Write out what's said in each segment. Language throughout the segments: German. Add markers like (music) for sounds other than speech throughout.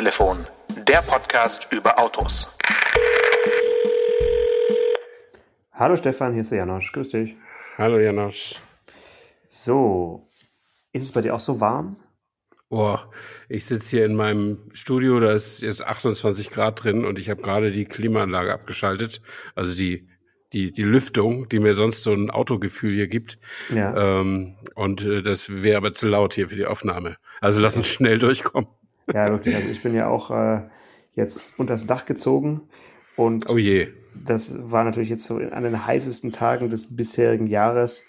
Autotelefon, der Podcast über Autos. Hallo Stefan, hier ist der Janosch. Grüß dich. Hallo Janosch. So, ist es bei dir auch so warm? Oh, ich sitze hier in meinem Studio, da ist jetzt 28 Grad drin und ich habe gerade die Klimaanlage abgeschaltet, also die die die Lüftung, die mir sonst so ein Autogefühl hier gibt. Ja. Ähm, und äh, das wäre aber zu laut hier für die Aufnahme. Also lass uns schnell durchkommen. Ja, wirklich. Also ich bin ja auch äh, jetzt unters Dach gezogen und oh je. das war natürlich jetzt so an den heißesten Tagen des bisherigen Jahres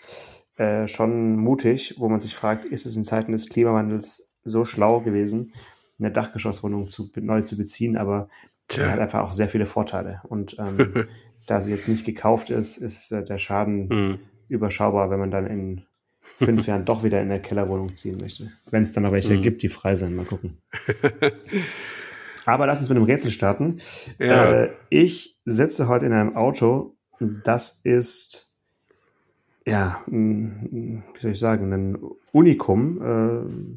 äh, schon mutig, wo man sich fragt, ist es in Zeiten des Klimawandels so schlau gewesen, eine Dachgeschosswohnung zu, neu zu beziehen, aber sie hat einfach auch sehr viele Vorteile. Und ähm, (laughs) da sie jetzt nicht gekauft ist, ist äh, der Schaden mhm. überschaubar, wenn man dann in fünf Jahren doch wieder in der Kellerwohnung ziehen möchte. Wenn es dann noch welche mhm. gibt, die frei sind. Mal gucken. (laughs) Aber lass uns mit einem Rätsel starten. Ja. Äh, ich sitze heute in einem Auto, das ist, ja, wie soll ich sagen, ein Unikum,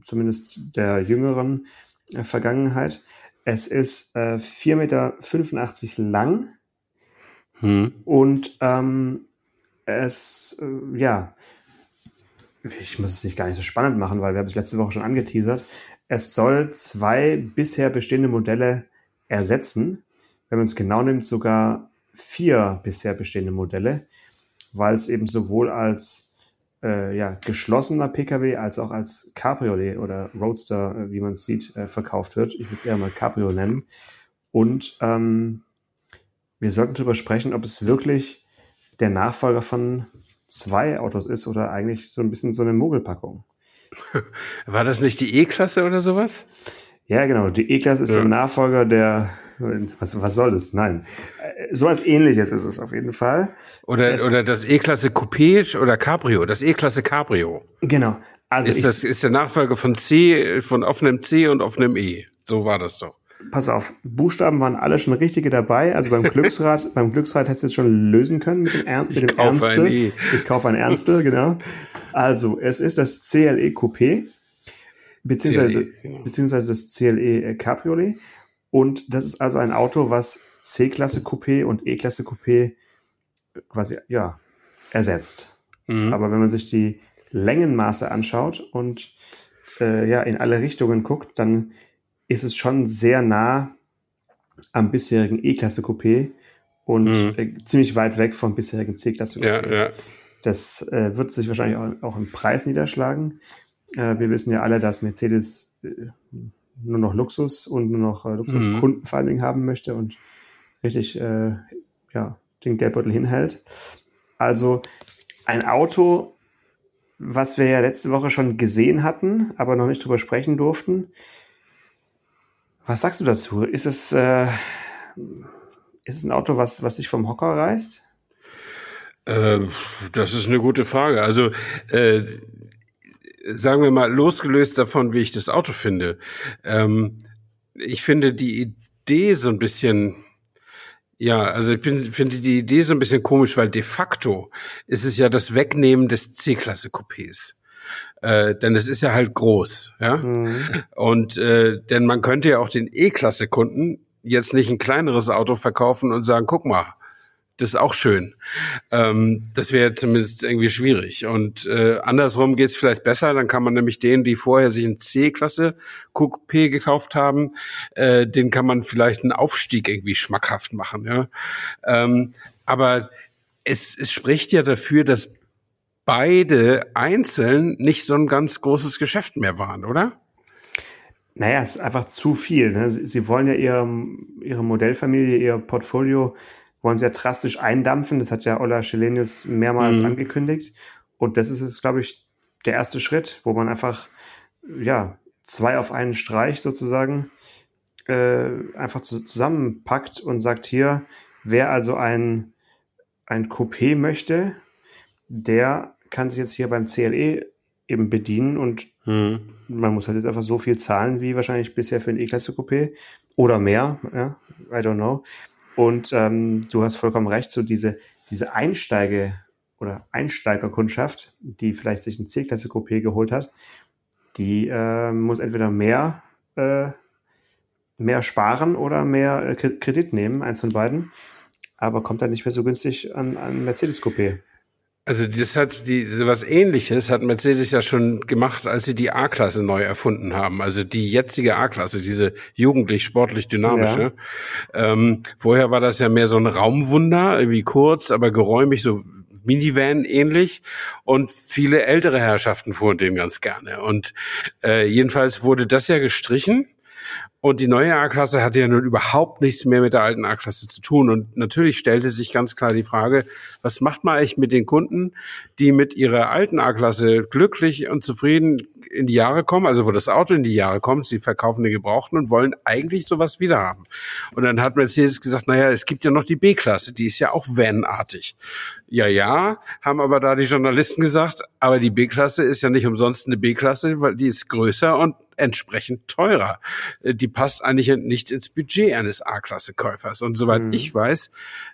äh, zumindest der jüngeren äh, Vergangenheit. Es ist äh, 4,85 Meter lang hm. und ähm, es, äh, ja, ich muss es nicht gar nicht so spannend machen, weil wir haben es letzte Woche schon angeteasert. Es soll zwei bisher bestehende Modelle ersetzen. Wenn man es genau nimmt, sogar vier bisher bestehende Modelle, weil es eben sowohl als äh, ja, geschlossener Pkw als auch als Cabriolet oder Roadster, äh, wie man es sieht, äh, verkauft wird. Ich würde es eher mal Cabrio nennen. Und ähm, wir sollten darüber sprechen, ob es wirklich der Nachfolger von zwei Autos ist oder eigentlich so ein bisschen so eine Mogelpackung. (laughs) War das nicht die E-Klasse oder sowas? Ja, genau. Die E-Klasse ist ja. der Nachfolger der. Was, was soll das? Nein. So was ähnliches ist es auf jeden Fall. Oder, es, oder das E-Klasse Coupé oder Cabrio. Das E-Klasse Cabrio. Genau. Also ist, das, ist der Nachfolger von C, von offenem C und offenem E. So war das doch pass auf, Buchstaben waren alle schon richtige dabei. Also beim (laughs) Glücksrad, beim Glücksrad hättest du jetzt schon lösen können mit dem, er mit ich dem Ernstel. E. Ich kaufe ein Ernstel, (laughs) genau. Also, es ist das CLE Coupé, beziehungsweise, CLE, genau. beziehungsweise das CLE Cabriolet. Und das ist also ein Auto, was C-Klasse Coupé und E-Klasse Coupé quasi, ja, ersetzt. Mhm. Aber wenn man sich die Längenmaße anschaut und äh, ja, in alle Richtungen guckt, dann ist es schon sehr nah am bisherigen E-Klasse Coupé und mhm. äh, ziemlich weit weg vom bisherigen C-Klasse Coupé. Ja, ja. Das äh, wird sich wahrscheinlich auch, auch, im Preis niederschlagen. Äh, wir wissen ja alle, dass Mercedes äh, nur noch Luxus und nur noch äh, Luxuskunden mhm. vor allen Dingen haben möchte und richtig äh, ja, den Geldbeutel hinhält. Also ein Auto, was wir ja letzte Woche schon gesehen hatten, aber noch nicht drüber sprechen durften, was sagst du dazu? Ist es, äh, ist es ein Auto, was, was dich vom Hocker reißt? Äh, das ist eine gute Frage. Also, äh, sagen wir mal, losgelöst davon, wie ich das Auto finde. Ähm, ich finde die Idee so ein bisschen, ja, also ich bin, finde die Idee so ein bisschen komisch, weil de facto ist es ja das Wegnehmen des C-Klasse-Coupés äh, denn es ist ja halt groß, ja. Mhm. Und äh, denn man könnte ja auch den E-Klasse-Kunden jetzt nicht ein kleineres Auto verkaufen und sagen, guck mal, das ist auch schön. Ähm, das wäre zumindest irgendwie schwierig. Und äh, andersrum geht's vielleicht besser. Dann kann man nämlich denen, die vorher sich ein C-Klasse Coupé gekauft haben, äh, den kann man vielleicht einen Aufstieg irgendwie schmackhaft machen. Ja? Ähm, aber es, es spricht ja dafür, dass beide einzeln nicht so ein ganz großes Geschäft mehr waren, oder? Naja, es ist einfach zu viel. Ne? Sie, sie, wollen ja ihre, ihre Modellfamilie, ihr Portfolio, wollen sie ja drastisch eindampfen. Das hat ja Ola Schelenius mehrmals mhm. angekündigt. Und das ist jetzt, glaube ich, der erste Schritt, wo man einfach, ja, zwei auf einen Streich sozusagen äh, einfach zu, zusammenpackt und sagt hier, wer also ein, ein Coupé möchte, der kann sich jetzt hier beim CLE eben bedienen und hm. man muss halt jetzt einfach so viel zahlen wie wahrscheinlich bisher für ein E-Klasse Coupé oder mehr, ja, I don't know. Und ähm, du hast vollkommen recht, so diese, diese Einsteige- oder Einsteigerkundschaft, die vielleicht sich ein C-Klasse Coupé geholt hat, die äh, muss entweder mehr äh, mehr sparen oder mehr äh, Kredit nehmen, eins von beiden. Aber kommt dann nicht mehr so günstig an, an Mercedes Coupé. Also das hat die sowas ähnliches hat Mercedes ja schon gemacht, als sie die A-Klasse neu erfunden haben. Also die jetzige A-Klasse, diese jugendlich sportlich dynamische. Ja. Ähm, vorher war das ja mehr so ein Raumwunder, irgendwie kurz, aber geräumig, so Minivan ähnlich. Und viele ältere Herrschaften fuhren den ganz gerne. Und äh, jedenfalls wurde das ja gestrichen. Und die neue A-Klasse hatte ja nun überhaupt nichts mehr mit der alten A-Klasse zu tun. Und natürlich stellte sich ganz klar die Frage, was macht man eigentlich mit den Kunden, die mit ihrer alten A-Klasse glücklich und zufrieden in die Jahre kommen, also wo das Auto in die Jahre kommt, sie verkaufen die Gebrauchten und wollen eigentlich sowas wieder haben. Und dann hat Mercedes gesagt, naja, es gibt ja noch die B-Klasse, die ist ja auch vanartig. Ja, ja, haben aber da die Journalisten gesagt, aber die B-Klasse ist ja nicht umsonst eine B-Klasse, weil die ist größer und entsprechend teurer. Äh, die passt eigentlich nicht ins Budget eines A-Klasse-Käufers. Und soweit mhm. ich weiß,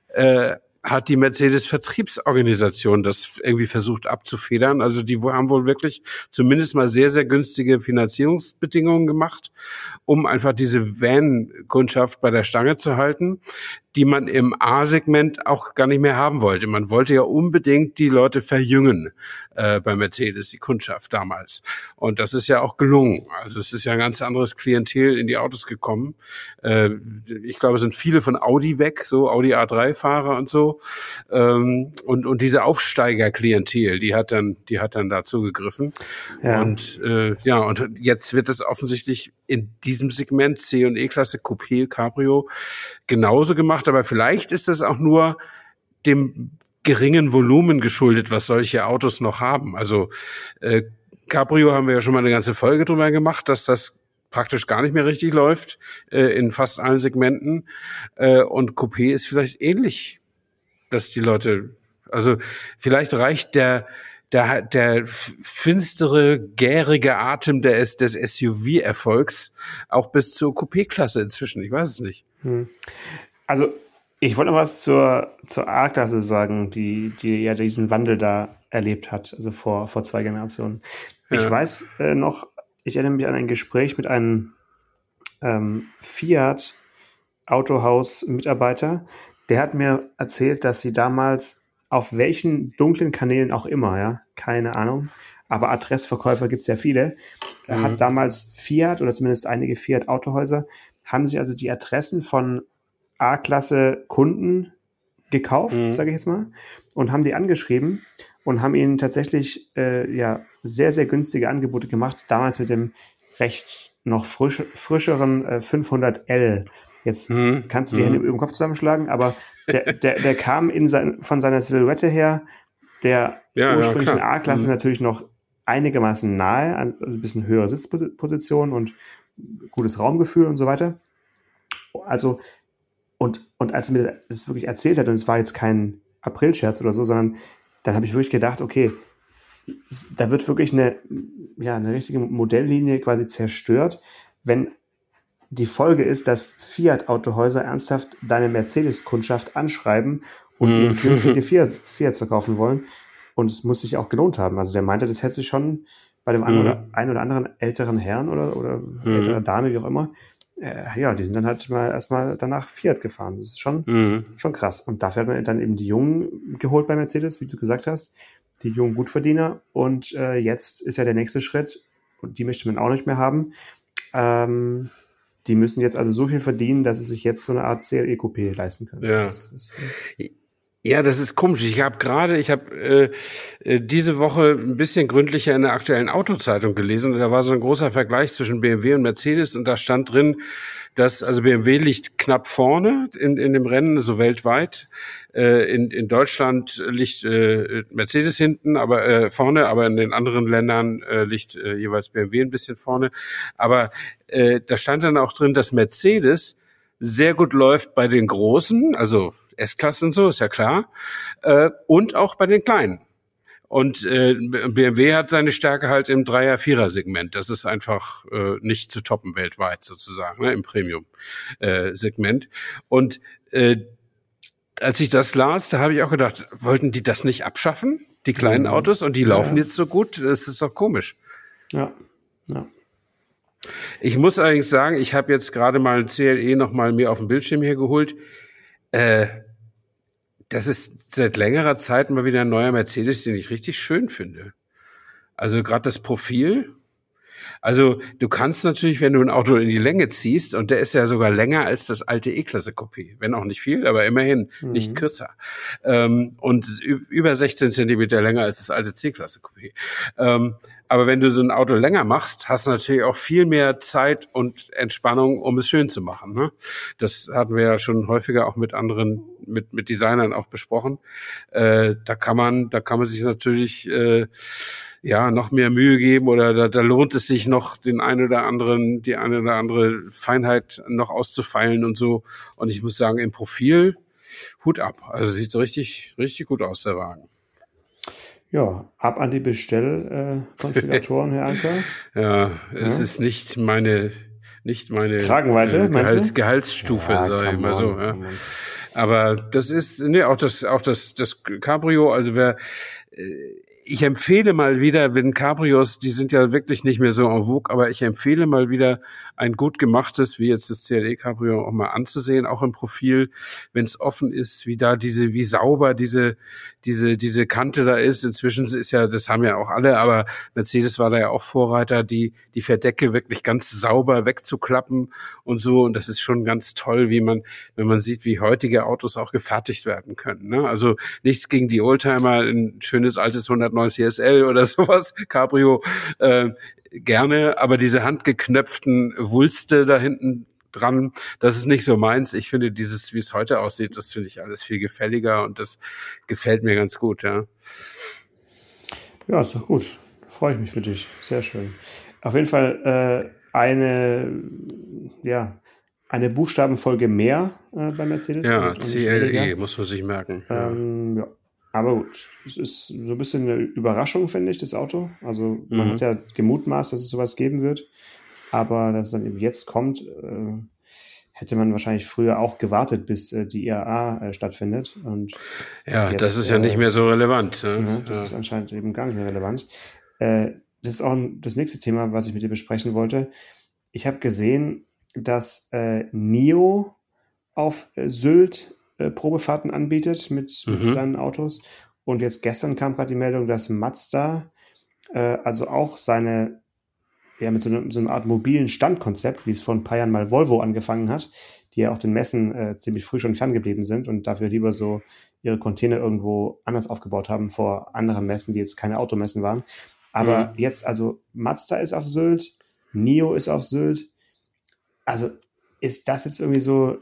äh, hat die Mercedes-Vertriebsorganisation das irgendwie versucht abzufedern. Also die haben wohl wirklich zumindest mal sehr, sehr günstige Finanzierungsbedingungen gemacht, um einfach diese Van-Kundschaft bei der Stange zu halten die man im A-Segment auch gar nicht mehr haben wollte. Man wollte ja unbedingt die Leute verjüngen äh, bei Mercedes, die Kundschaft damals. Und das ist ja auch gelungen. Also es ist ja ein ganz anderes Klientel in die Autos gekommen. Äh, ich glaube, es sind viele von Audi weg, so Audi A3-Fahrer und so. Ähm, und, und diese Aufsteiger-Klientel, die hat dann, die hat dann dazu gegriffen. Ja. Und äh, ja, und jetzt wird es offensichtlich in diesem Segment C und E-Klasse Coupé Cabrio genauso gemacht, aber vielleicht ist das auch nur dem geringen Volumen geschuldet, was solche Autos noch haben. Also äh, Cabrio haben wir ja schon mal eine ganze Folge drüber gemacht, dass das praktisch gar nicht mehr richtig läuft äh, in fast allen Segmenten. Äh, und Coupé ist vielleicht ähnlich, dass die Leute, also vielleicht reicht der der, der finstere, gärige Atem des, des SUV-Erfolgs auch bis zur Coupé-Klasse inzwischen. Ich weiß es nicht. Hm. Also, ich wollte noch was zur, zur A-Klasse sagen, die, die ja diesen Wandel da erlebt hat, also vor, vor zwei Generationen. Ja. Ich weiß äh, noch, ich erinnere mich an ein Gespräch mit einem ähm, Fiat Autohaus-Mitarbeiter, der hat mir erzählt, dass sie damals auf welchen dunklen Kanälen auch immer, ja, keine Ahnung. Aber Adressverkäufer gibt es ja viele. Mhm. Hat damals Fiat oder zumindest einige Fiat Autohäuser, haben sich also die Adressen von A-Klasse Kunden gekauft, mhm. sage ich jetzt mal, und haben die angeschrieben und haben ihnen tatsächlich äh, ja sehr, sehr günstige Angebote gemacht. Damals mit dem recht noch frisch, frischeren äh, 500L. Jetzt mhm. kannst du die mhm. Hände im Kopf zusammenschlagen, aber der, der, der kam in sein, von seiner Silhouette her der ja, ursprünglichen ja, A-Klasse mhm. natürlich noch einigermaßen nahe, also ein bisschen höhere Sitzposition und gutes Raumgefühl und so weiter. Also, und, und als er mir das wirklich erzählt hat, und es war jetzt kein Aprilscherz oder so, sondern dann habe ich wirklich gedacht, okay, da wird wirklich eine, ja, eine richtige Modelllinie quasi zerstört, wenn die Folge ist, dass Fiat-Autohäuser ernsthaft deine Mercedes-Kundschaft anschreiben und mhm. günstige (laughs) Fiat, Fiats verkaufen wollen. Und es muss sich auch gelohnt haben. Also der meinte, das hätte sich schon bei dem einen, mhm. oder, einen oder anderen älteren Herrn oder, oder mhm. älterer Dame, wie auch immer, äh, ja, die sind dann halt mal erstmal danach Fiat gefahren. Das ist schon, mhm. schon krass. Und dafür hat man dann eben die Jungen geholt bei Mercedes, wie du gesagt hast, die jungen Gutverdiener. Und äh, jetzt ist ja der nächste Schritt, und die möchte man auch nicht mehr haben, ähm, die müssen jetzt also so viel verdienen, dass sie sich jetzt so eine Art CLE-Coupé leisten können. Ja. Das ist, äh ja, das ist komisch. Ich habe gerade, ich habe äh, äh, diese Woche ein bisschen gründlicher in der aktuellen Autozeitung gelesen und da war so ein großer Vergleich zwischen BMW und Mercedes und da stand drin, dass also BMW liegt knapp vorne in, in dem Rennen, so weltweit. Äh, in, in Deutschland liegt äh, Mercedes hinten, aber äh, vorne, aber in den anderen Ländern äh, liegt äh, jeweils BMW ein bisschen vorne. Aber äh, da stand dann auch drin, dass Mercedes sehr gut läuft bei den Großen, also S-Klassen so, ist ja klar, äh, und auch bei den Kleinen. Und äh, BMW hat seine Stärke halt im Dreier-Vierer-Segment. Das ist einfach äh, nicht zu toppen weltweit sozusagen, ne, im Premium-Segment. Äh, und äh, als ich das las, da habe ich auch gedacht, wollten die das nicht abschaffen, die kleinen mhm. Autos, und die laufen ja. jetzt so gut? Das ist doch komisch. Ja, ja. Ich muss allerdings sagen, ich habe jetzt gerade mal ein CLE noch mal mir auf dem Bildschirm hier geholt. Äh, das ist seit längerer Zeit mal wieder ein neuer Mercedes, den ich richtig schön finde. Also gerade das Profil, also du kannst natürlich, wenn du ein Auto in die Länge ziehst, und der ist ja sogar länger als das alte E-Klasse Coupé, wenn auch nicht viel, aber immerhin mhm. nicht kürzer. Ähm, und über 16 Zentimeter länger als das alte C-Klasse Coupé. Ähm, aber wenn du so ein Auto länger machst, hast du natürlich auch viel mehr Zeit und Entspannung, um es schön zu machen. Ne? Das hatten wir ja schon häufiger auch mit anderen, mit, mit Designern auch besprochen. Äh, da kann man, da kann man sich natürlich äh, ja noch mehr Mühe geben oder da, da lohnt es sich noch den einen oder anderen, die eine oder andere Feinheit noch auszufeilen und so. Und ich muss sagen, im Profil Hut ab. Also sieht richtig, richtig gut aus, der Wagen. Ja, ab an die Bestellkonfiguratoren, Herr Anker. (laughs) Ja, es ja. ist nicht meine, nicht meine Kragenweite, äh, Gehalt, Gehaltsstufe, ja, sage ich mal so. Ja. Aber das ist, nee, auch das, auch das, das Cabrio, also wer, äh, ich empfehle mal wieder, wenn Cabrios, die sind ja wirklich nicht mehr so en vogue, aber ich empfehle mal wieder ein gut gemachtes, wie jetzt das CLE Cabrio auch mal anzusehen, auch im Profil, wenn es offen ist, wie da diese, wie sauber diese, diese, diese Kante da ist. Inzwischen ist ja, das haben ja auch alle, aber Mercedes war da ja auch Vorreiter, die, die Verdecke wirklich ganz sauber wegzuklappen und so. Und das ist schon ganz toll, wie man, wenn man sieht, wie heutige Autos auch gefertigt werden können. Ne? Also nichts gegen die Oldtimer, ein schönes altes 190 SL oder (laughs) sowas, Cabrio. Äh, gerne, aber diese handgeknöpften Wulste da hinten dran, das ist nicht so meins. Ich finde dieses, wie es heute aussieht, das finde ich alles viel gefälliger und das gefällt mir ganz gut, ja. Ja, ist doch gut. Freue ich mich für dich. Sehr schön. Auf jeden Fall äh, eine, ja, eine Buchstabenfolge mehr äh, bei Mercedes. Ja, CLE muss man sich merken. Ähm, ja. Aber gut, es ist so ein bisschen eine Überraschung, finde ich, das Auto. Also man mhm. hat ja gemutmaßt, dass es sowas geben wird. Aber dass es dann eben jetzt kommt, äh, hätte man wahrscheinlich früher auch gewartet, bis äh, die IAA äh, stattfindet. Und ja, jetzt, das ist ja nicht mehr so relevant. Ne? Ja, das ja. ist anscheinend eben gar nicht mehr relevant. Äh, das ist auch das nächste Thema, was ich mit dir besprechen wollte. Ich habe gesehen, dass äh, NIO auf äh, Sylt äh, Probefahrten anbietet mit, mhm. mit seinen Autos. Und jetzt gestern kam gerade die Meldung, dass Mazda äh, also auch seine, ja, mit so, eine, so einer Art mobilen Standkonzept, wie es vor ein paar Jahren mal Volvo angefangen hat, die ja auch den Messen äh, ziemlich früh schon ferngeblieben sind und dafür lieber so ihre Container irgendwo anders aufgebaut haben vor anderen Messen, die jetzt keine Automessen waren. Aber mhm. jetzt, also Mazda ist auf Sylt, NIO ist auf Sylt. Also ist das jetzt irgendwie so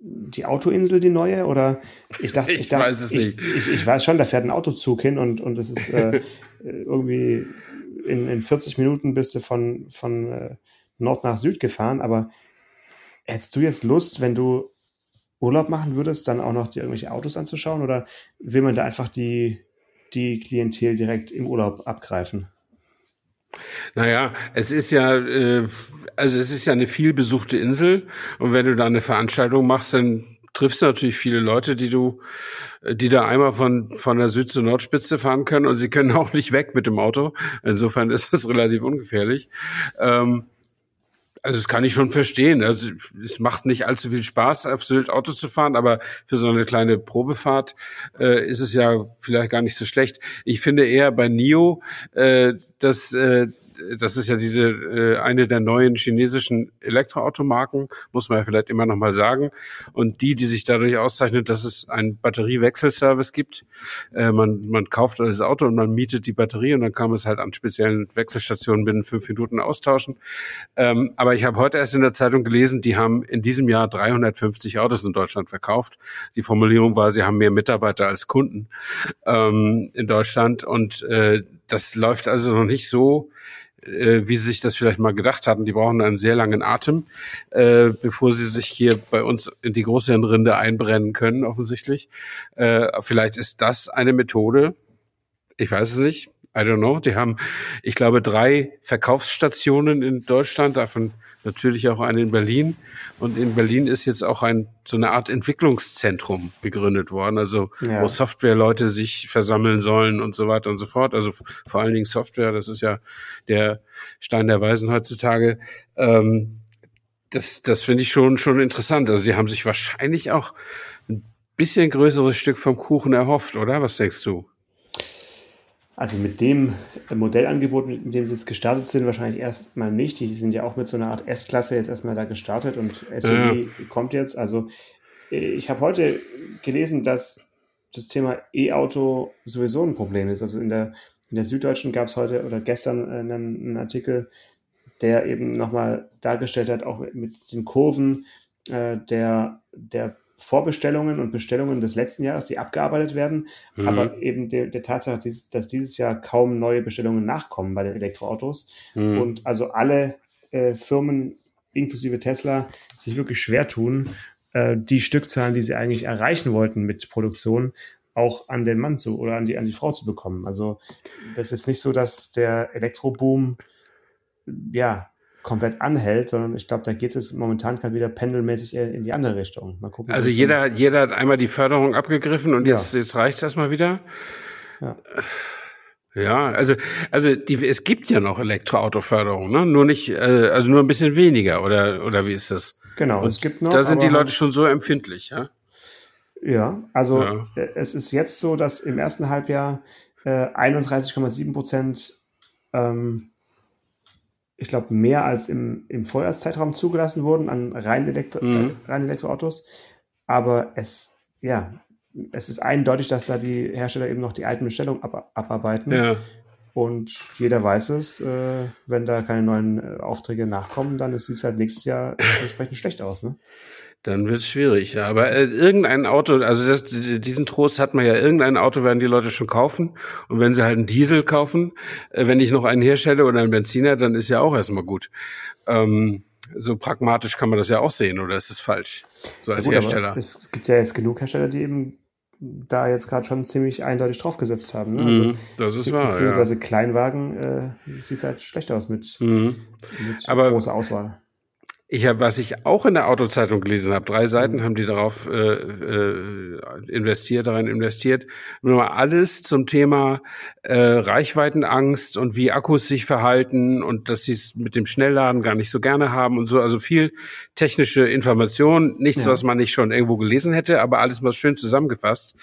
die Autoinsel die neue oder ich dachte ich, ich dachte, weiß es ich, nicht. Ich, ich, weiß schon da fährt ein Autozug hin und und es ist äh, irgendwie in, in 40 Minuten bist du von von äh, Nord nach Süd gefahren. Aber hättest du jetzt Lust wenn du Urlaub machen würdest dann auch noch dir irgendwelche Autos anzuschauen? Oder will man da einfach die die Klientel direkt im Urlaub abgreifen naja, es ist ja, äh, also es ist ja eine vielbesuchte Insel und wenn du da eine Veranstaltung machst, dann triffst du natürlich viele Leute, die du, die da einmal von, von der Süd- zur Nordspitze fahren können und sie können auch nicht weg mit dem Auto. Insofern ist das (laughs) relativ ungefährlich. Ähm, also das kann ich schon verstehen. Also es macht nicht allzu viel Spaß, auf Sylt Auto zu fahren, aber für so eine kleine Probefahrt äh, ist es ja vielleicht gar nicht so schlecht. Ich finde eher bei NIO, äh, dass äh, das ist ja diese äh, eine der neuen chinesischen Elektroautomarken, muss man ja vielleicht immer noch mal sagen. Und die, die sich dadurch auszeichnet, dass es einen Batteriewechselservice gibt. Äh, man, man kauft das Auto und man mietet die Batterie und dann kann man es halt an speziellen Wechselstationen binnen fünf Minuten austauschen. Ähm, aber ich habe heute erst in der Zeitung gelesen, die haben in diesem Jahr 350 Autos in Deutschland verkauft. Die Formulierung war, sie haben mehr Mitarbeiter als Kunden ähm, in Deutschland und äh, das läuft also noch nicht so, äh, wie sie sich das vielleicht mal gedacht hatten. Die brauchen einen sehr langen Atem, äh, bevor sie sich hier bei uns in die Großhirnrinde einbrennen können, offensichtlich. Äh, vielleicht ist das eine Methode, ich weiß es nicht, I don't know. Die haben, ich glaube, drei Verkaufsstationen in Deutschland, davon natürlich auch eine in Berlin. Und in Berlin ist jetzt auch ein so eine Art Entwicklungszentrum gegründet worden, also ja. wo Softwareleute sich versammeln sollen und so weiter und so fort. Also vor allen Dingen Software, das ist ja der Stein der Weisen heutzutage. Ähm, das das finde ich schon schon interessant. Also sie haben sich wahrscheinlich auch ein bisschen größeres Stück vom Kuchen erhofft, oder? Was denkst du? Also mit dem Modellangebot, mit dem sie jetzt gestartet sind, wahrscheinlich erstmal nicht. Die sind ja auch mit so einer Art S-Klasse jetzt erstmal da gestartet und SUV ja. kommt jetzt. Also ich habe heute gelesen, dass das Thema E-Auto sowieso ein Problem ist. Also in der, in der Süddeutschen gab es heute oder gestern einen, einen Artikel, der eben nochmal dargestellt hat, auch mit den Kurven äh, der, der Vorbestellungen und Bestellungen des letzten Jahres, die abgearbeitet werden, mhm. aber eben der, der Tatsache, dass dieses Jahr kaum neue Bestellungen nachkommen bei den Elektroautos mhm. und also alle äh, Firmen inklusive Tesla sich wirklich schwer tun, äh, die Stückzahlen, die sie eigentlich erreichen wollten mit Produktion, auch an den Mann zu oder an die, an die Frau zu bekommen. Also das ist nicht so, dass der Elektroboom ja komplett anhält, sondern ich glaube, da geht es momentan gerade wieder pendelmäßig in die andere Richtung. Mal gucken. Also jeder, jeder hat einmal die Förderung abgegriffen und jetzt, ja. jetzt reicht es erstmal wieder. Ja. Ja, also, also die, es gibt ja noch Elektroautoförderung, ne? Nur nicht, äh, also nur ein bisschen weniger, oder, oder wie ist das? Genau, und es gibt noch. Da sind die Leute schon so empfindlich, ja? Ja, also ja. Äh, es ist jetzt so, dass im ersten Halbjahr äh, 31,7 Prozent ähm, ich glaube, mehr als im, im Vorjahrszeitraum zugelassen wurden an rein, Elektro mhm. äh, rein Elektroautos. Aber es, ja, es ist eindeutig, dass da die Hersteller eben noch die alten Bestellungen ab abarbeiten. Ja. Und jeder weiß es, äh, wenn da keine neuen äh, Aufträge nachkommen, dann sieht es halt nächstes Jahr entsprechend schlecht aus. Ne? Dann wird es schwierig. Ja. Aber äh, irgendein Auto, also das, diesen Trost hat man ja, irgendein Auto werden die Leute schon kaufen. Und wenn sie halt einen Diesel kaufen, äh, wenn ich noch einen herstelle oder einen Benziner, dann ist ja auch erstmal gut. Ähm, so pragmatisch kann man das ja auch sehen, oder ist es falsch? So als ja gut, Hersteller. Es gibt ja jetzt genug Hersteller, die eben da jetzt gerade schon ziemlich eindeutig draufgesetzt haben. Ne? Also, mm, das ist wahr. Beziehungsweise ja. Kleinwagen äh, sieht halt schlecht aus mit, mm. mit Aber großer Auswahl. Ich habe, was ich auch in der Autozeitung gelesen habe, drei Seiten haben die darauf äh, äh, investiert, darin investiert. Nur alles zum Thema äh, Reichweitenangst und wie Akkus sich verhalten und dass sie es mit dem Schnellladen gar nicht so gerne haben und so. Also viel technische Information, nichts, ja. was man nicht schon irgendwo gelesen hätte, aber alles mal schön zusammengefasst.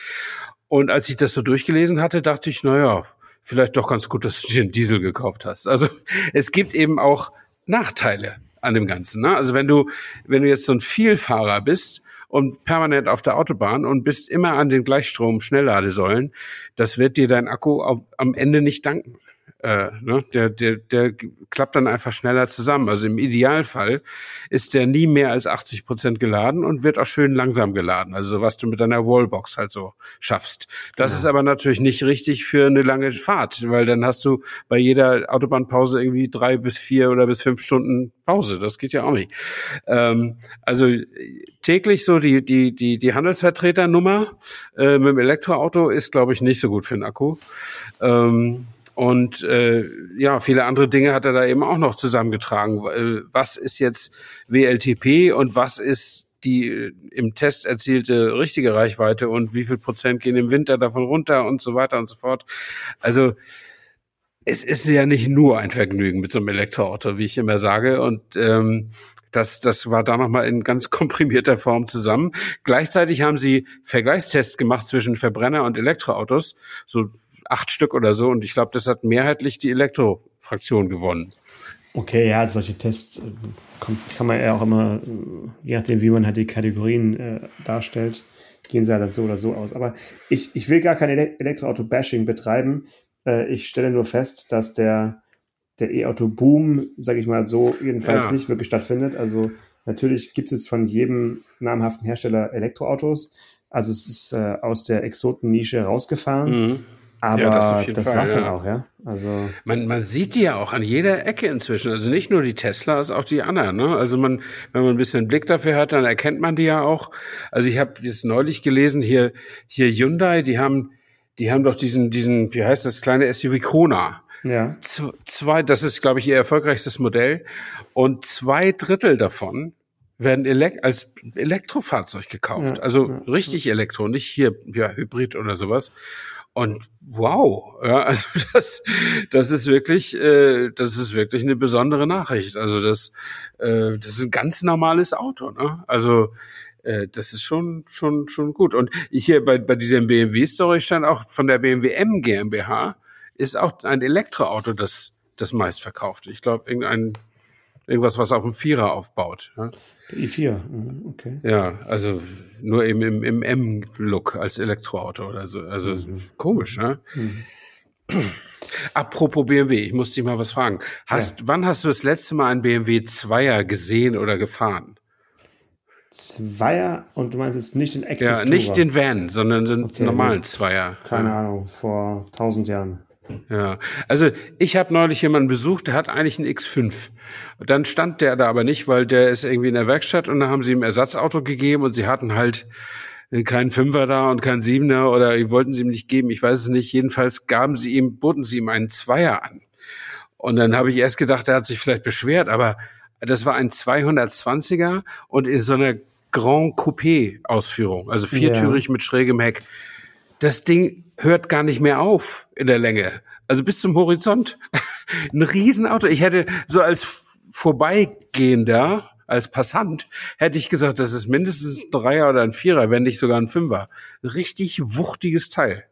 Und als ich das so durchgelesen hatte, dachte ich, na ja, vielleicht doch ganz gut, dass du dir einen Diesel gekauft hast. Also es gibt eben auch Nachteile an dem Ganzen. Ne? Also wenn du, wenn du jetzt so ein Vielfahrer bist und permanent auf der Autobahn und bist immer an den Gleichstrom-Schnellladesäulen, das wird dir dein Akku am Ende nicht danken äh, ne, der, der, der klappt dann einfach schneller zusammen. Also im Idealfall ist der nie mehr als 80 Prozent geladen und wird auch schön langsam geladen. Also was du mit deiner Wallbox halt so schaffst. Das ja. ist aber natürlich nicht richtig für eine lange Fahrt, weil dann hast du bei jeder Autobahnpause irgendwie drei bis vier oder bis fünf Stunden Pause. Das geht ja auch nicht. Ähm, also täglich so die die die die Handelsvertreternummer äh, mit dem Elektroauto ist glaube ich nicht so gut für den Akku. Ähm, und äh, ja, viele andere Dinge hat er da eben auch noch zusammengetragen. Äh, was ist jetzt WLTP und was ist die äh, im Test erzielte richtige Reichweite und wie viel Prozent gehen im Winter davon runter und so weiter und so fort. Also es ist ja nicht nur ein Vergnügen mit so einem Elektroauto, wie ich immer sage. Und ähm, das, das war da nochmal in ganz (laughs) komprimierter Form zusammen. Gleichzeitig haben sie Vergleichstests gemacht zwischen Verbrenner und Elektroautos, so acht Stück oder so. Und ich glaube, das hat mehrheitlich die Elektro-Fraktion gewonnen. Okay, ja, solche Tests äh, kann, kann man ja auch immer, äh, je nachdem, wie man halt die Kategorien äh, darstellt, gehen sie halt dann so oder so aus. Aber ich, ich will gar kein Elektroauto-Bashing betreiben. Äh, ich stelle nur fest, dass der, der E-Auto-Boom, sage ich mal so, jedenfalls ja. nicht wirklich stattfindet. Also natürlich gibt es von jedem namhaften Hersteller Elektroautos. Also es ist äh, aus der Exoten-Nische rausgefahren. Mhm. Aber ja, das, das Fall, war's ja. dann auch, ja. Also man, man sieht die ja auch an jeder Ecke inzwischen. Also nicht nur die Teslas, auch die anderen. Ne? Also man, wenn man ein bisschen Blick dafür hat, dann erkennt man die ja auch. Also ich habe jetzt neulich gelesen hier hier Hyundai, die haben die haben doch diesen, diesen, wie heißt das, kleine SUV Kona. Ja. Z zwei, das ist, glaube ich, ihr erfolgreichstes Modell. Und zwei Drittel davon werden elek als Elektrofahrzeug gekauft. Ja, also ja, richtig Elektro, nicht hier ja, Hybrid oder sowas. Und wow, ja, (laughs) also das, das ist wirklich, äh, das ist wirklich eine besondere Nachricht. Also das, äh, das ist ein ganz normales Auto, ne? Also äh, das ist schon, schon, schon gut. Und hier bei, bei diesem BMW-Story stand auch von der BMW M GmbH ist auch ein Elektroauto das, das meistverkaufte. Ich glaube, irgendein, irgendwas, was auf dem Vierer aufbaut. Ja? Der i4, mhm, okay. Ja, also nur eben im, im M-Look als Elektroauto oder so. Also mhm. komisch, ne? Mhm. Apropos BMW, ich muss dich mal was fragen. Hast, ja. Wann hast du das letzte Mal einen BMW Zweier gesehen oder gefahren? Zweier und du meinst jetzt nicht den Active Ja, nicht den Van, sondern den okay, normalen Zweier. Keine. Ahnung, vor tausend Jahren. Ja, also ich habe neulich jemanden besucht, der hat eigentlich einen X5. Und dann stand der da aber nicht, weil der ist irgendwie in der Werkstatt und dann haben sie ihm Ersatzauto gegeben und sie hatten halt keinen Fünfer da und keinen Siebener oder wollten sie ihm nicht geben, ich weiß es nicht. Jedenfalls gaben sie ihm, boten sie ihm einen Zweier an. Und dann habe ich erst gedacht, er hat sich vielleicht beschwert, aber das war ein 220er und in so einer Grand Coupé Ausführung, also viertürig ja. mit schrägem Heck. Das Ding hört gar nicht mehr auf in der Länge. Also bis zum Horizont. (laughs) Ein Riesenauto. Ich hätte so als Vorbeigehender, als Passant, hätte ich gesagt, das ist mindestens ein Dreier oder ein Vierer, wenn nicht sogar ein Fünfer. Richtig wuchtiges Teil.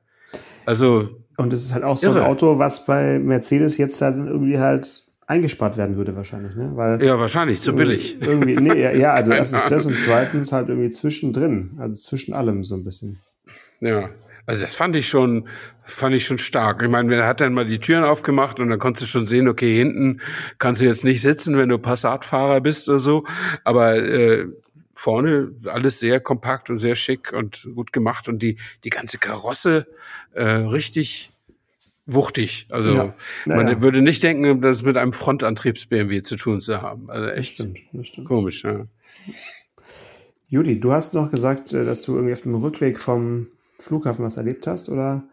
Also. Und es ist halt auch so irre. ein Auto, was bei Mercedes jetzt dann irgendwie halt eingespart werden würde wahrscheinlich, ne? Weil ja, wahrscheinlich, zu billig. (laughs) Irgendwie, nee, ja, ja also erstens das und zweitens halt irgendwie zwischendrin, also zwischen allem so ein bisschen. Ja, also das fand ich schon, fand ich schon stark. Ich meine, er hat dann mal die Türen aufgemacht und dann konntest du schon sehen, okay, hinten kannst du jetzt nicht sitzen, wenn du Passatfahrer bist oder so, aber äh, vorne alles sehr kompakt und sehr schick und gut gemacht und die die ganze Karosse äh, richtig wuchtig. Also ja. man ja. würde nicht denken, das mit einem Frontantriebs-BMW zu tun zu haben. Also echt das stimmt, das stimmt. komisch. Ja. Judy, du hast noch gesagt, äh, dass du irgendwie auf dem Rückweg vom Flughafen was erlebt hast, oder?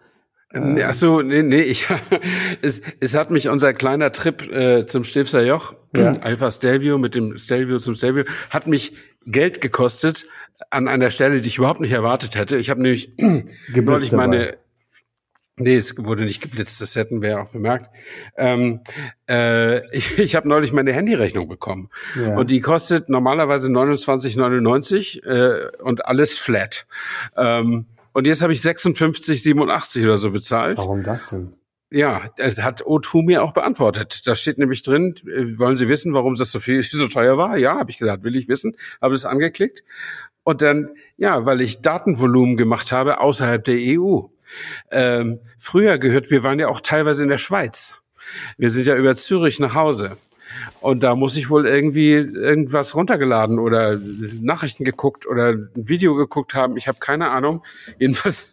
Äh, Ach so, nee, nee, ich, (laughs) es, es hat mich unser kleiner Trip äh, zum Stilfser Joch, ja. Alpha Stelvio mit dem Stelvio zum Stelvio, hat mich Geld gekostet an einer Stelle, die ich überhaupt nicht erwartet hätte. Ich habe nämlich (clears throat) neulich meine, Nee, es wurde nicht geblitzt, das hätten wir auch bemerkt. Ähm, äh, (laughs) ich ich habe neulich meine Handyrechnung bekommen ja. und die kostet normalerweise 29,99 äh, und alles flat. Ähm, und jetzt habe ich 56,87 oder so bezahlt. Warum das denn? Ja, hat O2 mir auch beantwortet. Da steht nämlich drin, äh, wollen Sie wissen, warum das so viel (laughs) so teuer war? Ja, habe ich gesagt, will ich wissen, habe es angeklickt. Und dann, ja, weil ich Datenvolumen gemacht habe außerhalb der EU. Ähm, früher gehört, wir waren ja auch teilweise in der Schweiz. Wir sind ja über Zürich nach Hause. Und da muss ich wohl irgendwie irgendwas runtergeladen oder Nachrichten geguckt oder ein Video geguckt haben. Ich habe keine Ahnung. (laughs) Jedenfalls,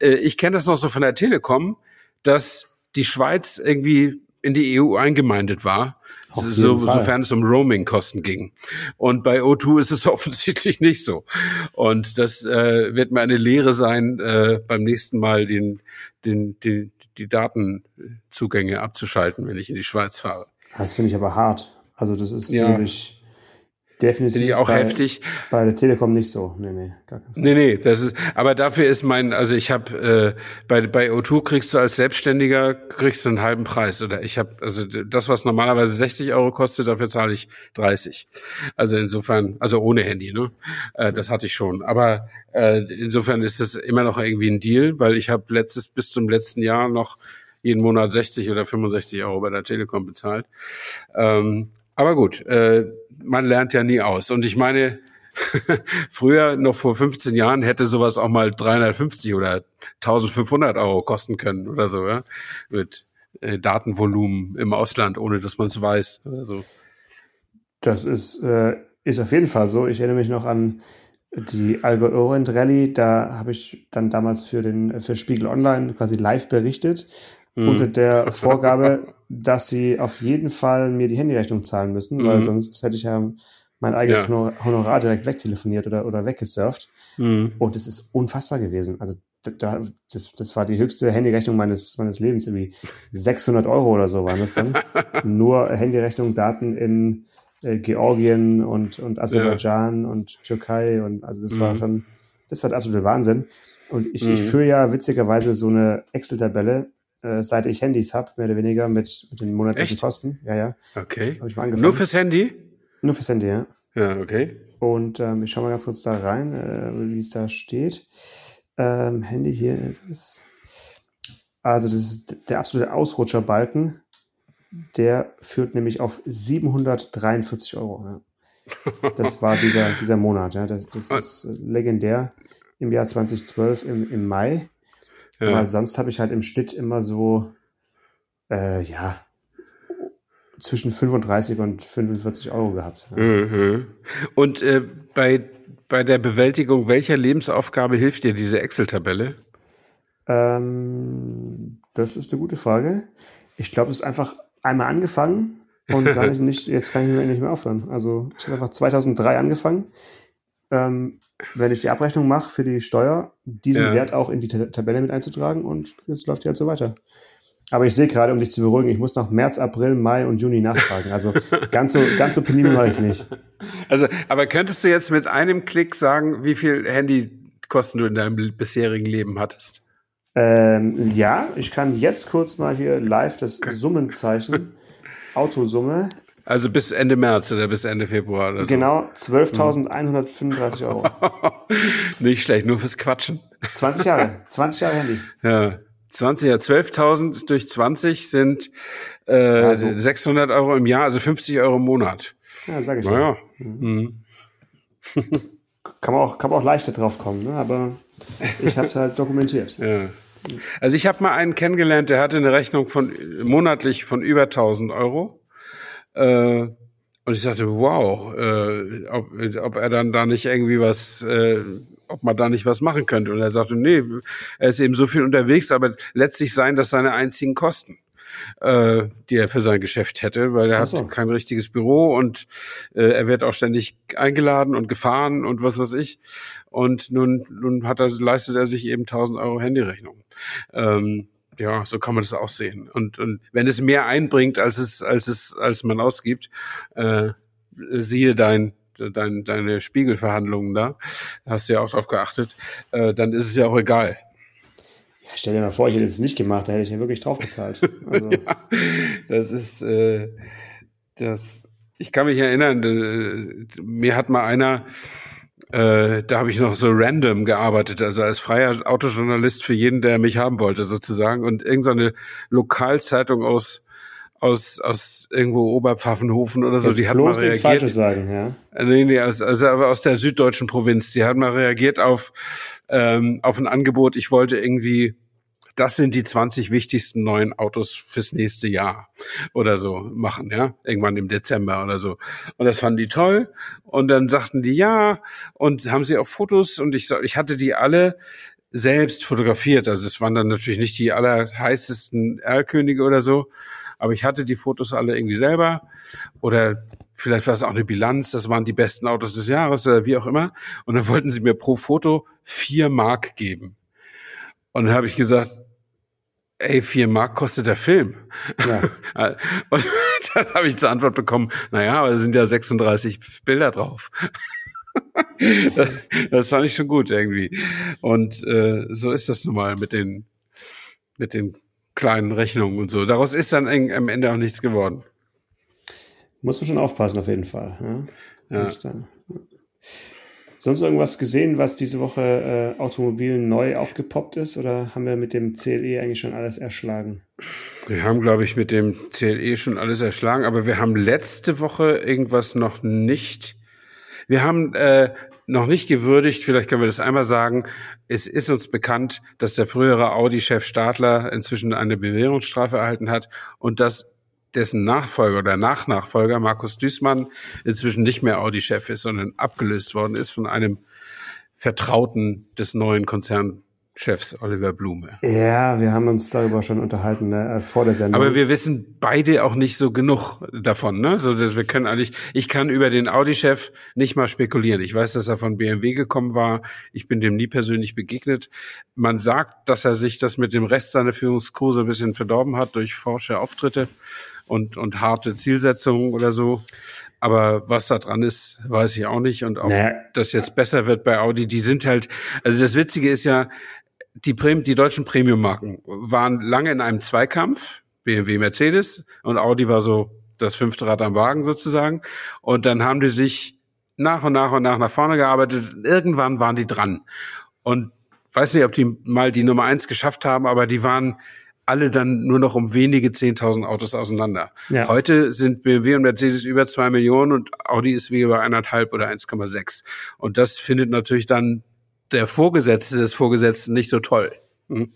äh, ich kenne das noch so von der Telekom, dass die Schweiz irgendwie in die EU eingemeindet war. So, sofern es um Roaming-Kosten ging. Und bei O2 ist es (laughs) offensichtlich nicht so. Und das äh, wird mir eine Lehre sein, äh, beim nächsten Mal den, den, den, die Datenzugänge abzuschalten, wenn ich in die Schweiz fahre. Das finde ich aber hart. Also das ist ja. wirklich definitiv Finde ich auch bei, heftig. Bei der Telekom nicht so. Nee, nee, gar kein Nee, nee, das ist, aber dafür ist mein, also ich habe, äh, bei, bei O2 kriegst du als Selbstständiger, kriegst du einen halben Preis. Oder ich habe, also das, was normalerweise 60 Euro kostet, dafür zahle ich 30. Also insofern, also ohne Handy, ne? Äh, das hatte ich schon. Aber äh, insofern ist es immer noch irgendwie ein Deal, weil ich habe letztes, bis zum letzten Jahr noch jeden Monat 60 oder 65 Euro bei der Telekom bezahlt. Ähm, aber gut, äh, man lernt ja nie aus. Und ich meine, (laughs) früher, noch vor 15 Jahren, hätte sowas auch mal 350 oder 1500 Euro kosten können oder so, ja? mit äh, Datenvolumen im Ausland, ohne dass man es weiß. Also. Das ist, äh, ist auf jeden Fall so. Ich erinnere mich noch an die Algot Orient Rally. Da habe ich dann damals für den für Spiegel Online quasi live berichtet mhm. unter der (laughs) Vorgabe, dass sie auf jeden Fall mir die Handyrechnung zahlen müssen, mhm. weil sonst hätte ich ja mein eigenes ja. Honorar direkt wegtelefoniert oder, oder weggesurft. Mhm. Und es ist unfassbar gewesen. Also da, das, das war die höchste Handyrechnung meines, meines Lebens, irgendwie (laughs) 600 Euro oder so waren das dann. Nur Handyrechnung, Daten in äh, Georgien und, und Aserbaidschan ja. und Türkei und also das mhm. war schon, das war der absolute Wahnsinn. Und ich, mhm. ich führe ja witzigerweise so eine Excel-Tabelle, äh, seit ich Handys habe, mehr oder weniger mit, mit den monatlichen Echt? Kosten. Ja, ja. Okay. ich mal angefangen. Nur fürs Handy? Nur fürs Handy, ja. Ja, okay. Und ähm, ich schaue mal ganz kurz da rein, äh, wie es da steht. Ähm, Handy hier ist es. Also, das ist der absolute Ausrutscherbalken. Der führt nämlich auf 743 Euro. Ja. Das war dieser, dieser Monat. Ja. Das, das (laughs) ist legendär im Jahr 2012 im, im Mai. Ja. Weil sonst habe ich halt im Schnitt immer so, äh, ja, zwischen 35 und 45 Euro gehabt. Ja. Mhm. Und äh, bei bei der Bewältigung welcher Lebensaufgabe hilft dir diese Excel-Tabelle? Ähm, das ist eine gute Frage. Ich glaube, es ist einfach einmal angefangen und dann (laughs) nicht, jetzt kann ich nicht mehr aufhören. Also ich habe einfach 2003 angefangen. Ähm, wenn ich die Abrechnung mache für die Steuer, diesen ja. Wert auch in die Tabelle mit einzutragen und jetzt läuft die halt so weiter. Aber ich sehe gerade, um dich zu beruhigen, ich muss noch März, April, Mai und Juni nachfragen. Also (laughs) ganz so, ganz so penibel mache ich es nicht. Also, aber könntest du jetzt mit einem Klick sagen, wie viel Handykosten du in deinem bisherigen Leben hattest? Ähm, ja, ich kann jetzt kurz mal hier live das Summenzeichen, Autosumme. Also bis Ende März oder bis Ende Februar oder so. Genau, 12.135 Euro. (laughs) Nicht schlecht, nur fürs Quatschen. 20 Jahre, (laughs) 20 Jahre Handy. Ja. 20, ja, 12.000 durch 20 sind äh, also. 600 Euro im Jahr, also 50 Euro im Monat. Ja, sag ich naja. Mhm. kann, man auch, kann man auch leichter drauf kommen, ne? aber ich habe es halt dokumentiert. (laughs) Ja. Also ich habe mal einen kennengelernt, der hatte eine Rechnung von monatlich von über 1000 Euro. Äh, und ich sagte, wow, äh, ob, ob er dann da nicht irgendwie was äh, ob man da nicht was machen könnte. Und er sagte, nee, er ist eben so viel unterwegs, aber letztlich seien das seine einzigen Kosten, äh, die er für sein Geschäft hätte, weil er so. hat kein richtiges Büro und äh, er wird auch ständig eingeladen und gefahren und was weiß ich. Und nun, nun hat er, leistet er sich eben 1000 Euro Handyrechnung. Ähm, ja, so kann man das auch sehen. Und, und wenn es mehr einbringt, als es, als es, als man ausgibt, äh, siehe dein dein, deine Spiegelverhandlungen da, hast du ja auch drauf geachtet, äh, dann ist es ja auch egal. Ja, stell dir mal vor, ich hätte es nicht gemacht, da hätte ich ja wirklich drauf gezahlt. (laughs) Also. ja, das ist, äh, das, ich kann mich erinnern, äh, mir hat mal einer, äh, da habe ich noch so random gearbeitet, also als freier Autojournalist für jeden, der mich haben wollte, sozusagen. Und irgendeine Lokalzeitung aus aus, aus irgendwo Oberpfaffenhofen oder so, Jetzt die hat mal reagiert. Falsches sagen, ja. Äh, nee, nee, also, also aber aus der süddeutschen Provinz. Die hat mal reagiert auf, ähm, auf ein Angebot. Ich wollte irgendwie, das sind die 20 wichtigsten neuen Autos fürs nächste Jahr oder so machen, ja. Irgendwann im Dezember oder so. Und das fanden die toll. Und dann sagten die ja und haben sie auch Fotos und ich, ich hatte die alle selbst fotografiert. Also es waren dann natürlich nicht die allerheißesten Erlkönige oder so, aber ich hatte die Fotos alle irgendwie selber oder vielleicht war es auch eine Bilanz, das waren die besten Autos des Jahres oder wie auch immer. Und dann wollten sie mir pro Foto vier Mark geben. Und dann habe ich gesagt, ey, vier Mark kostet der Film. Ja. (laughs) Und (laughs) dann habe ich zur Antwort bekommen, naja, aber es sind ja 36 Bilder drauf. (laughs) Das, das fand ich schon gut irgendwie. Und äh, so ist das nun mal mit den, mit den kleinen Rechnungen und so. Daraus ist dann am Ende auch nichts geworden. Muss man schon aufpassen, auf jeden Fall. Ja. ja. Sonst irgendwas gesehen, was diese Woche äh, Automobil neu aufgepoppt ist? Oder haben wir mit dem CLE eigentlich schon alles erschlagen? Wir haben, glaube ich, mit dem CLE schon alles erschlagen, aber wir haben letzte Woche irgendwas noch nicht. Wir haben äh, noch nicht gewürdigt, vielleicht können wir das einmal sagen, es ist uns bekannt, dass der frühere Audi-Chef Stadler inzwischen eine Bewährungsstrafe erhalten hat und dass dessen Nachfolger oder Nachnachfolger Markus Düßmann inzwischen nicht mehr Audi-Chef ist, sondern abgelöst worden ist von einem Vertrauten des neuen Konzernchefs Chefs Oliver Blume. Ja, wir haben uns darüber schon unterhalten ne, äh, vor der Sendung. Aber wir wissen beide auch nicht so genug davon, ne? So dass wir können eigentlich, ich kann über den Audi-Chef nicht mal spekulieren. Ich weiß, dass er von BMW gekommen war. Ich bin dem nie persönlich begegnet. Man sagt, dass er sich das mit dem Rest seiner Führungskurse ein bisschen verdorben hat durch forsche Auftritte und und harte Zielsetzungen oder so. Aber was da dran ist, weiß ich auch nicht. Und auch, naja. dass jetzt besser wird bei Audi, die sind halt, also das Witzige ist ja, die, Prem die deutschen Premium-Marken waren lange in einem Zweikampf, BMW, Mercedes und Audi war so das fünfte Rad am Wagen sozusagen. Und dann haben die sich nach und nach und nach nach vorne gearbeitet. Irgendwann waren die dran. Und weiß nicht, ob die mal die Nummer eins geschafft haben, aber die waren alle dann nur noch um wenige 10.000 Autos auseinander. Ja. Heute sind BMW und Mercedes über zwei Millionen und Audi ist wie über eineinhalb oder 1,6. Und das findet natürlich dann der Vorgesetzte des Vorgesetzten nicht so toll. Hm?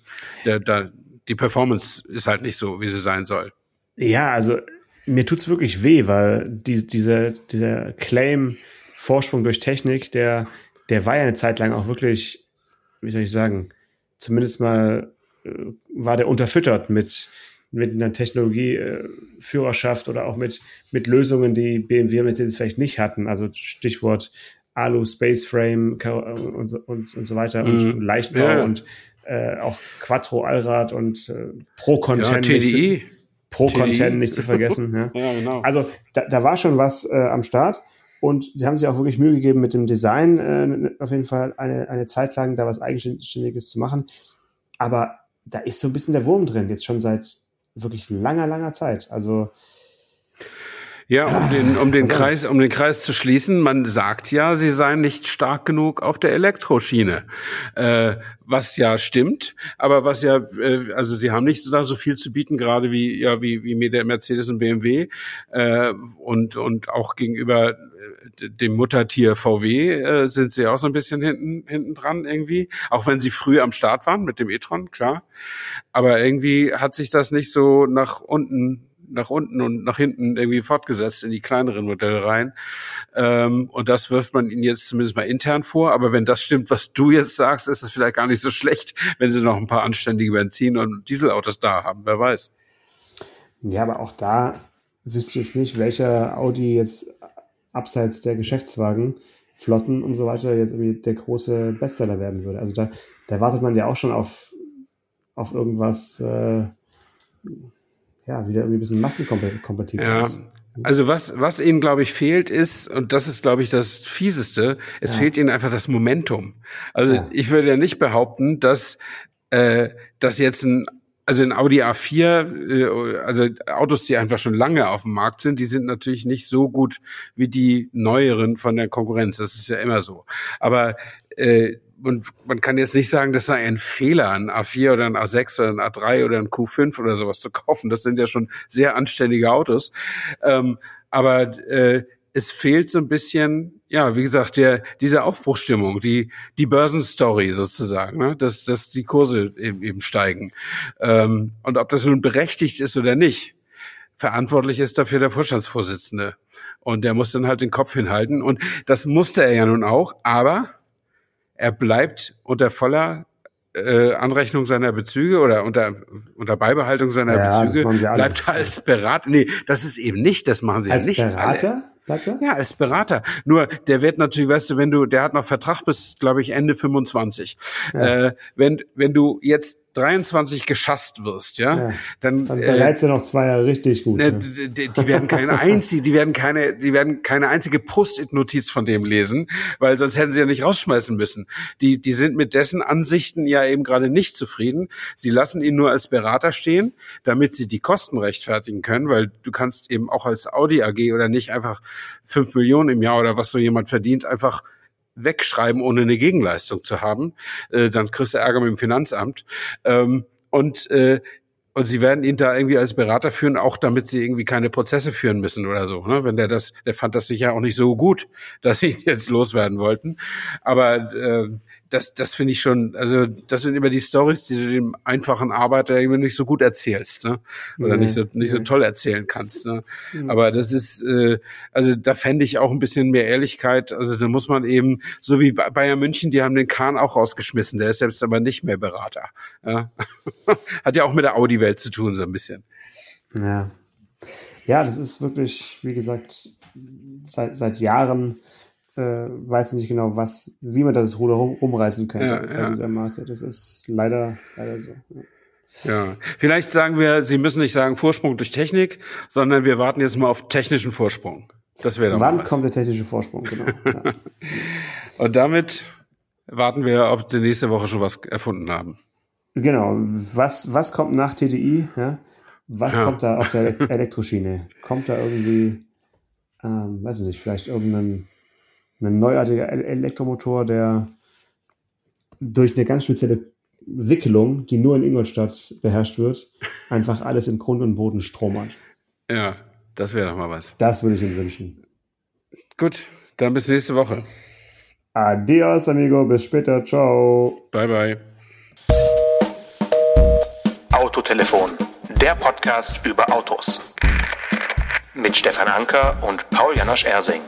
Der, der, die Performance ist halt nicht so, wie sie sein soll. Ja, also mir tut's wirklich weh, weil die, dieser, dieser Claim Vorsprung durch Technik, der, der war ja eine Zeit lang auch wirklich, wie soll ich sagen, zumindest mal war der unterfüttert mit, mit einer Technologieführerschaft äh, oder auch mit, mit Lösungen, die BMW und Mercedes vielleicht nicht hatten. Also Stichwort Alu Space Frame und, und, und so weiter mhm. und Leichtbau ja. und äh, auch Quattro Allrad und äh, Pro Content. Ja, TDI. Pro TDI. Content nicht zu vergessen. ja. (laughs) ja, genau. Also da, da war schon was äh, am Start. Und sie haben sich auch wirklich Mühe gegeben, mit dem Design äh, auf jeden Fall eine, eine Zeit lang da was Eigenständiges zu machen. Aber da ist so ein bisschen der Wurm drin, jetzt schon seit wirklich langer, langer Zeit. Also ja, um den, um den Kreis, um den Kreis zu schließen, man sagt ja, sie seien nicht stark genug auf der Elektroschiene, äh, was ja stimmt, aber was ja, äh, also sie haben nicht so, da so viel zu bieten, gerade wie ja wie wie der Mercedes und BMW äh, und und auch gegenüber äh, dem Muttertier VW äh, sind sie auch so ein bisschen hinten hinten dran irgendwie, auch wenn sie früh am Start waren mit dem e-tron, klar, aber irgendwie hat sich das nicht so nach unten nach unten und nach hinten irgendwie fortgesetzt in die kleineren Modelle rein. Ähm, und das wirft man ihnen jetzt zumindest mal intern vor. Aber wenn das stimmt, was du jetzt sagst, ist es vielleicht gar nicht so schlecht, wenn sie noch ein paar anständige Benzin- und Dieselautos da haben. Wer weiß. Ja, aber auch da wüsste ich jetzt nicht, welcher Audi jetzt abseits der Geschäftswagen Flotten und so weiter jetzt irgendwie der große Bestseller werden würde. Also da, da wartet man ja auch schon auf, auf irgendwas, äh, ja, wieder irgendwie ein bisschen massenkompatibel ja. ist. Also was, was ihnen, glaube ich, fehlt ist, und das ist, glaube ich, das Fieseste, es ja. fehlt ihnen einfach das Momentum. Also ja. ich würde ja nicht behaupten, dass, äh, dass jetzt ein also ein Audi A4, äh, also Autos, die einfach schon lange auf dem Markt sind, die sind natürlich nicht so gut wie die neueren von der Konkurrenz. Das ist ja immer so. Aber äh, und man kann jetzt nicht sagen, das sei ein Fehler, ein A4 oder ein A6 oder ein A3 oder ein Q5 oder sowas zu kaufen. Das sind ja schon sehr anständige Autos. Ähm, aber äh, es fehlt so ein bisschen, ja, wie gesagt, der, diese Aufbruchstimmung, die, die Börsenstory sozusagen, ne? dass, dass die Kurse eben, eben steigen. Ähm, und ob das nun berechtigt ist oder nicht, verantwortlich ist dafür der Vorstandsvorsitzende. Und der muss dann halt den Kopf hinhalten. Und das musste er ja nun auch, aber er bleibt unter voller äh, Anrechnung seiner Bezüge oder unter, unter Beibehaltung seiner ja, Bezüge, bleibt er als Berater. Nee, das ist eben nicht, das machen sie als ja nicht. Berater? Alle. Bleibt er? Ja, als Berater. Nur, der wird natürlich, weißt du, wenn du, der hat noch Vertrag bis, glaube ich, Ende 25. Ja. Äh, wenn, wenn du jetzt 23 geschasst wirst, ja, ja dann, dann bereits äh, noch zwei Jahre richtig gut. Äh, ne? die, die, werden keine (laughs) einzige, die werden keine, die werden keine einzige Post-it-Notiz von dem lesen, weil sonst hätten sie ja nicht rausschmeißen müssen. Die, die sind mit dessen Ansichten ja eben gerade nicht zufrieden. Sie lassen ihn nur als Berater stehen, damit sie die Kosten rechtfertigen können, weil du kannst eben auch als Audi AG oder nicht einfach fünf Millionen im Jahr oder was so jemand verdient, einfach wegschreiben, ohne eine Gegenleistung zu haben. Äh, dann kriegst du Ärger mit dem Finanzamt. Ähm, und äh, und sie werden ihn da irgendwie als Berater führen, auch damit sie irgendwie keine Prozesse führen müssen oder so. Ne? Wenn der das, der fand das sicher auch nicht so gut, (laughs) dass sie ihn jetzt loswerden wollten. Aber äh, das, das finde ich schon, also das sind immer die Stories, die du dem einfachen Arbeiter irgendwie nicht so gut erzählst, ne? Oder nee, nicht so nicht nee. so toll erzählen kannst. Ne? Mhm. Aber das ist, äh, also da fände ich auch ein bisschen mehr Ehrlichkeit. Also da muss man eben, so wie Bayern München, die haben den Kahn auch rausgeschmissen, der ist selbst aber nicht mehr Berater. Ja? (laughs) Hat ja auch mit der Audi-Welt zu tun, so ein bisschen. Ja. Ja, das ist wirklich, wie gesagt, seit, seit Jahren äh, weiß nicht genau, was, wie man das Ruder rum, rumreißen könnte ja, bei ja. dieser Marke. Das ist leider, leider so. Ja. Ja, vielleicht sagen wir, Sie müssen nicht sagen Vorsprung durch Technik, sondern wir warten jetzt mal auf technischen Vorsprung. Das wäre Wann was. kommt der technische Vorsprung, genau. Ja. (laughs) Und damit warten wir, ob wir nächste Woche schon was erfunden haben. Genau. Was, was kommt nach TDI? Ja? Was ja. kommt da auf der Elektroschiene? Kommt da irgendwie, ähm, weiß ich nicht, vielleicht irgendein ein neuartiger Elektromotor, der durch eine ganz spezielle Wickelung, die nur in Ingolstadt beherrscht wird, (laughs) einfach alles in Grund und Boden Strom hat. Ja, das wäre doch mal was. Das würde ich mir wünschen. Gut, dann bis nächste Woche. Adios, amigo. Bis später. Ciao. Bye, bye. Autotelefon, der Podcast über Autos. Mit Stefan Anker und Paul Janosch Ersing.